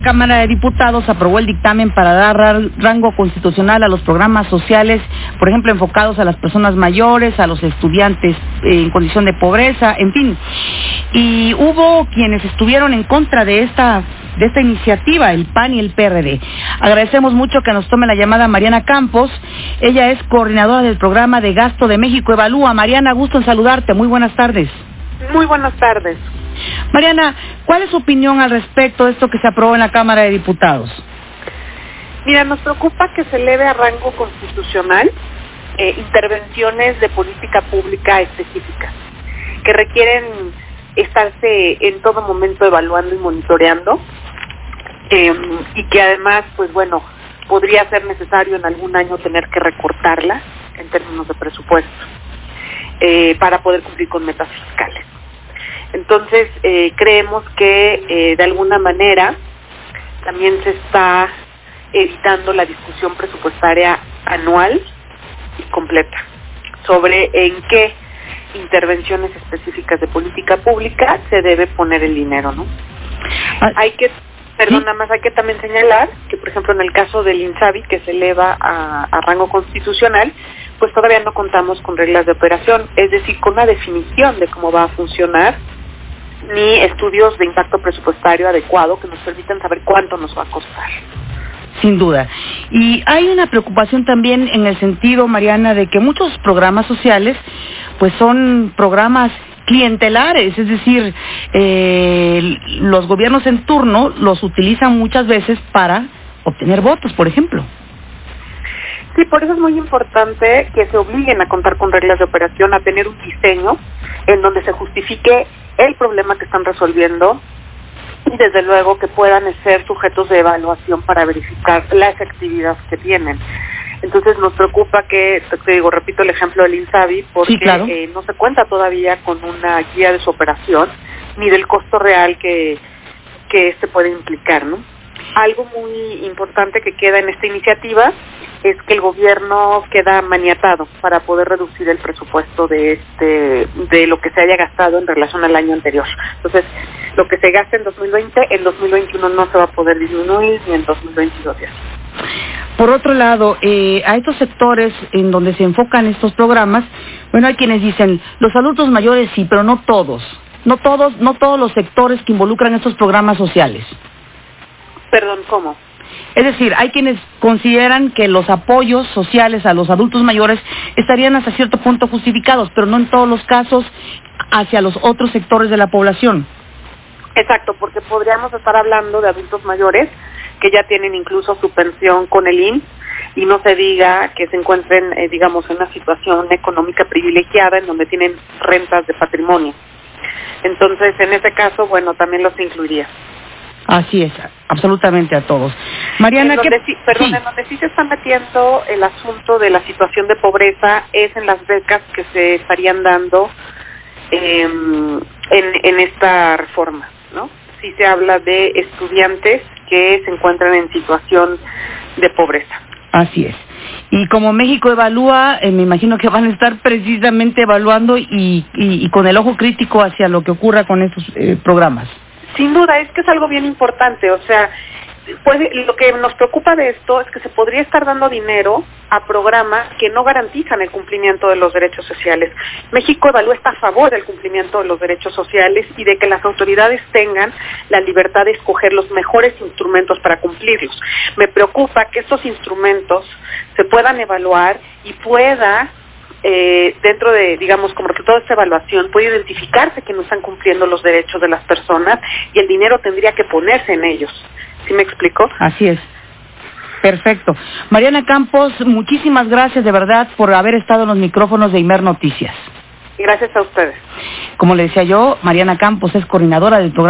Cámara de Diputados aprobó el dictamen para dar rango constitucional a los programas sociales, por ejemplo, enfocados a las personas mayores, a los estudiantes eh, en condición de pobreza, en fin. Y hubo quienes estuvieron en contra de esta de esta iniciativa, el PAN y el PRD. Agradecemos mucho que nos tome la llamada Mariana Campos. Ella es coordinadora del programa de gasto de México Evalúa. Mariana, gusto en saludarte. Muy buenas tardes. Muy buenas tardes. Mariana, ¿cuál es su opinión al respecto de esto que se aprobó en la Cámara de Diputados? Mira, nos preocupa que se eleve a rango constitucional eh, intervenciones de política pública específicas que requieren estarse en todo momento evaluando y monitoreando em, y que además, pues bueno, podría ser necesario en algún año tener que recortarla en términos de presupuesto eh, para poder cumplir con metas fiscales. Entonces, eh, creemos que eh, de alguna manera también se está evitando la discusión presupuestaria anual y completa sobre en qué intervenciones específicas de política pública se debe poner el dinero, ¿no? Ah, hay que, perdón, nada más hay que también señalar que, por ejemplo, en el caso del INSABI, que se eleva a rango constitucional, pues todavía no contamos con reglas de operación, es decir, con una definición de cómo va a funcionar ni estudios de impacto presupuestario adecuado que nos permitan saber cuánto nos va a costar. Sin duda. Y hay una preocupación también en el sentido, Mariana, de que muchos programas sociales, pues son programas clientelares, es decir, eh, los gobiernos en turno los utilizan muchas veces para obtener votos, por ejemplo. Sí, por eso es muy importante que se obliguen a contar con reglas de operación, a tener un diseño en donde se justifique el problema que están resolviendo y desde luego que puedan ser sujetos de evaluación para verificar la efectividad que tienen. Entonces nos preocupa que, te digo, repito el ejemplo del INSABI, porque eh, no se cuenta todavía con una guía de su operación ni del costo real que, que este puede implicar, ¿no? Algo muy importante que queda en esta iniciativa es que el gobierno queda maniatado para poder reducir el presupuesto de este de lo que se haya gastado en relación al año anterior. Entonces, lo que se gasta en 2020, en 2021 no se va a poder disminuir ni en 2022 ya. Por otro lado, eh, a estos sectores en donde se enfocan estos programas, bueno, hay quienes dicen, los adultos mayores sí, pero no todos. No todos, no todos los sectores que involucran estos programas sociales. Perdón, ¿cómo? Es decir, hay quienes consideran que los apoyos sociales a los adultos mayores estarían hasta cierto punto justificados, pero no en todos los casos hacia los otros sectores de la población. Exacto, porque podríamos estar hablando de adultos mayores que ya tienen incluso su pensión con el IN y no se diga que se encuentren, eh, digamos, en una situación económica privilegiada en donde tienen rentas de patrimonio. Entonces, en ese caso, bueno, también los incluiría. Así es, absolutamente a todos. Mariana, en donde, sí, perdón, en donde sí se está metiendo el asunto de la situación de pobreza es en las becas que se estarían dando em, en, esta reforma, ¿no? Sí se habla de estudiantes que se encuentran en situación de pobreza. Así es. Y como México evalúa, eh, me imagino que van a estar precisamente evaluando y, y, con el ojo crítico hacia lo que ocurra con estos eh, programas. Sin duda, es que es algo bien importante, o sea, pues, lo que nos preocupa de esto es que se podría estar dando dinero a programas que no garantizan el cumplimiento de los derechos sociales. México Evalúa está a favor del cumplimiento de los derechos sociales y de que las autoridades tengan la libertad de escoger los mejores instrumentos para cumplirlos. Me preocupa que estos instrumentos se puedan evaluar y pueda eh, dentro de, digamos, como resultado de esta evaluación, puede identificarse que no están cumpliendo los derechos de las personas y el dinero tendría que ponerse en ellos. ¿Sí me explico? Así es. Perfecto. Mariana Campos, muchísimas gracias de verdad por haber estado en los micrófonos de Imer Noticias. Gracias a ustedes. Como le decía yo, Mariana Campos es coordinadora del programa.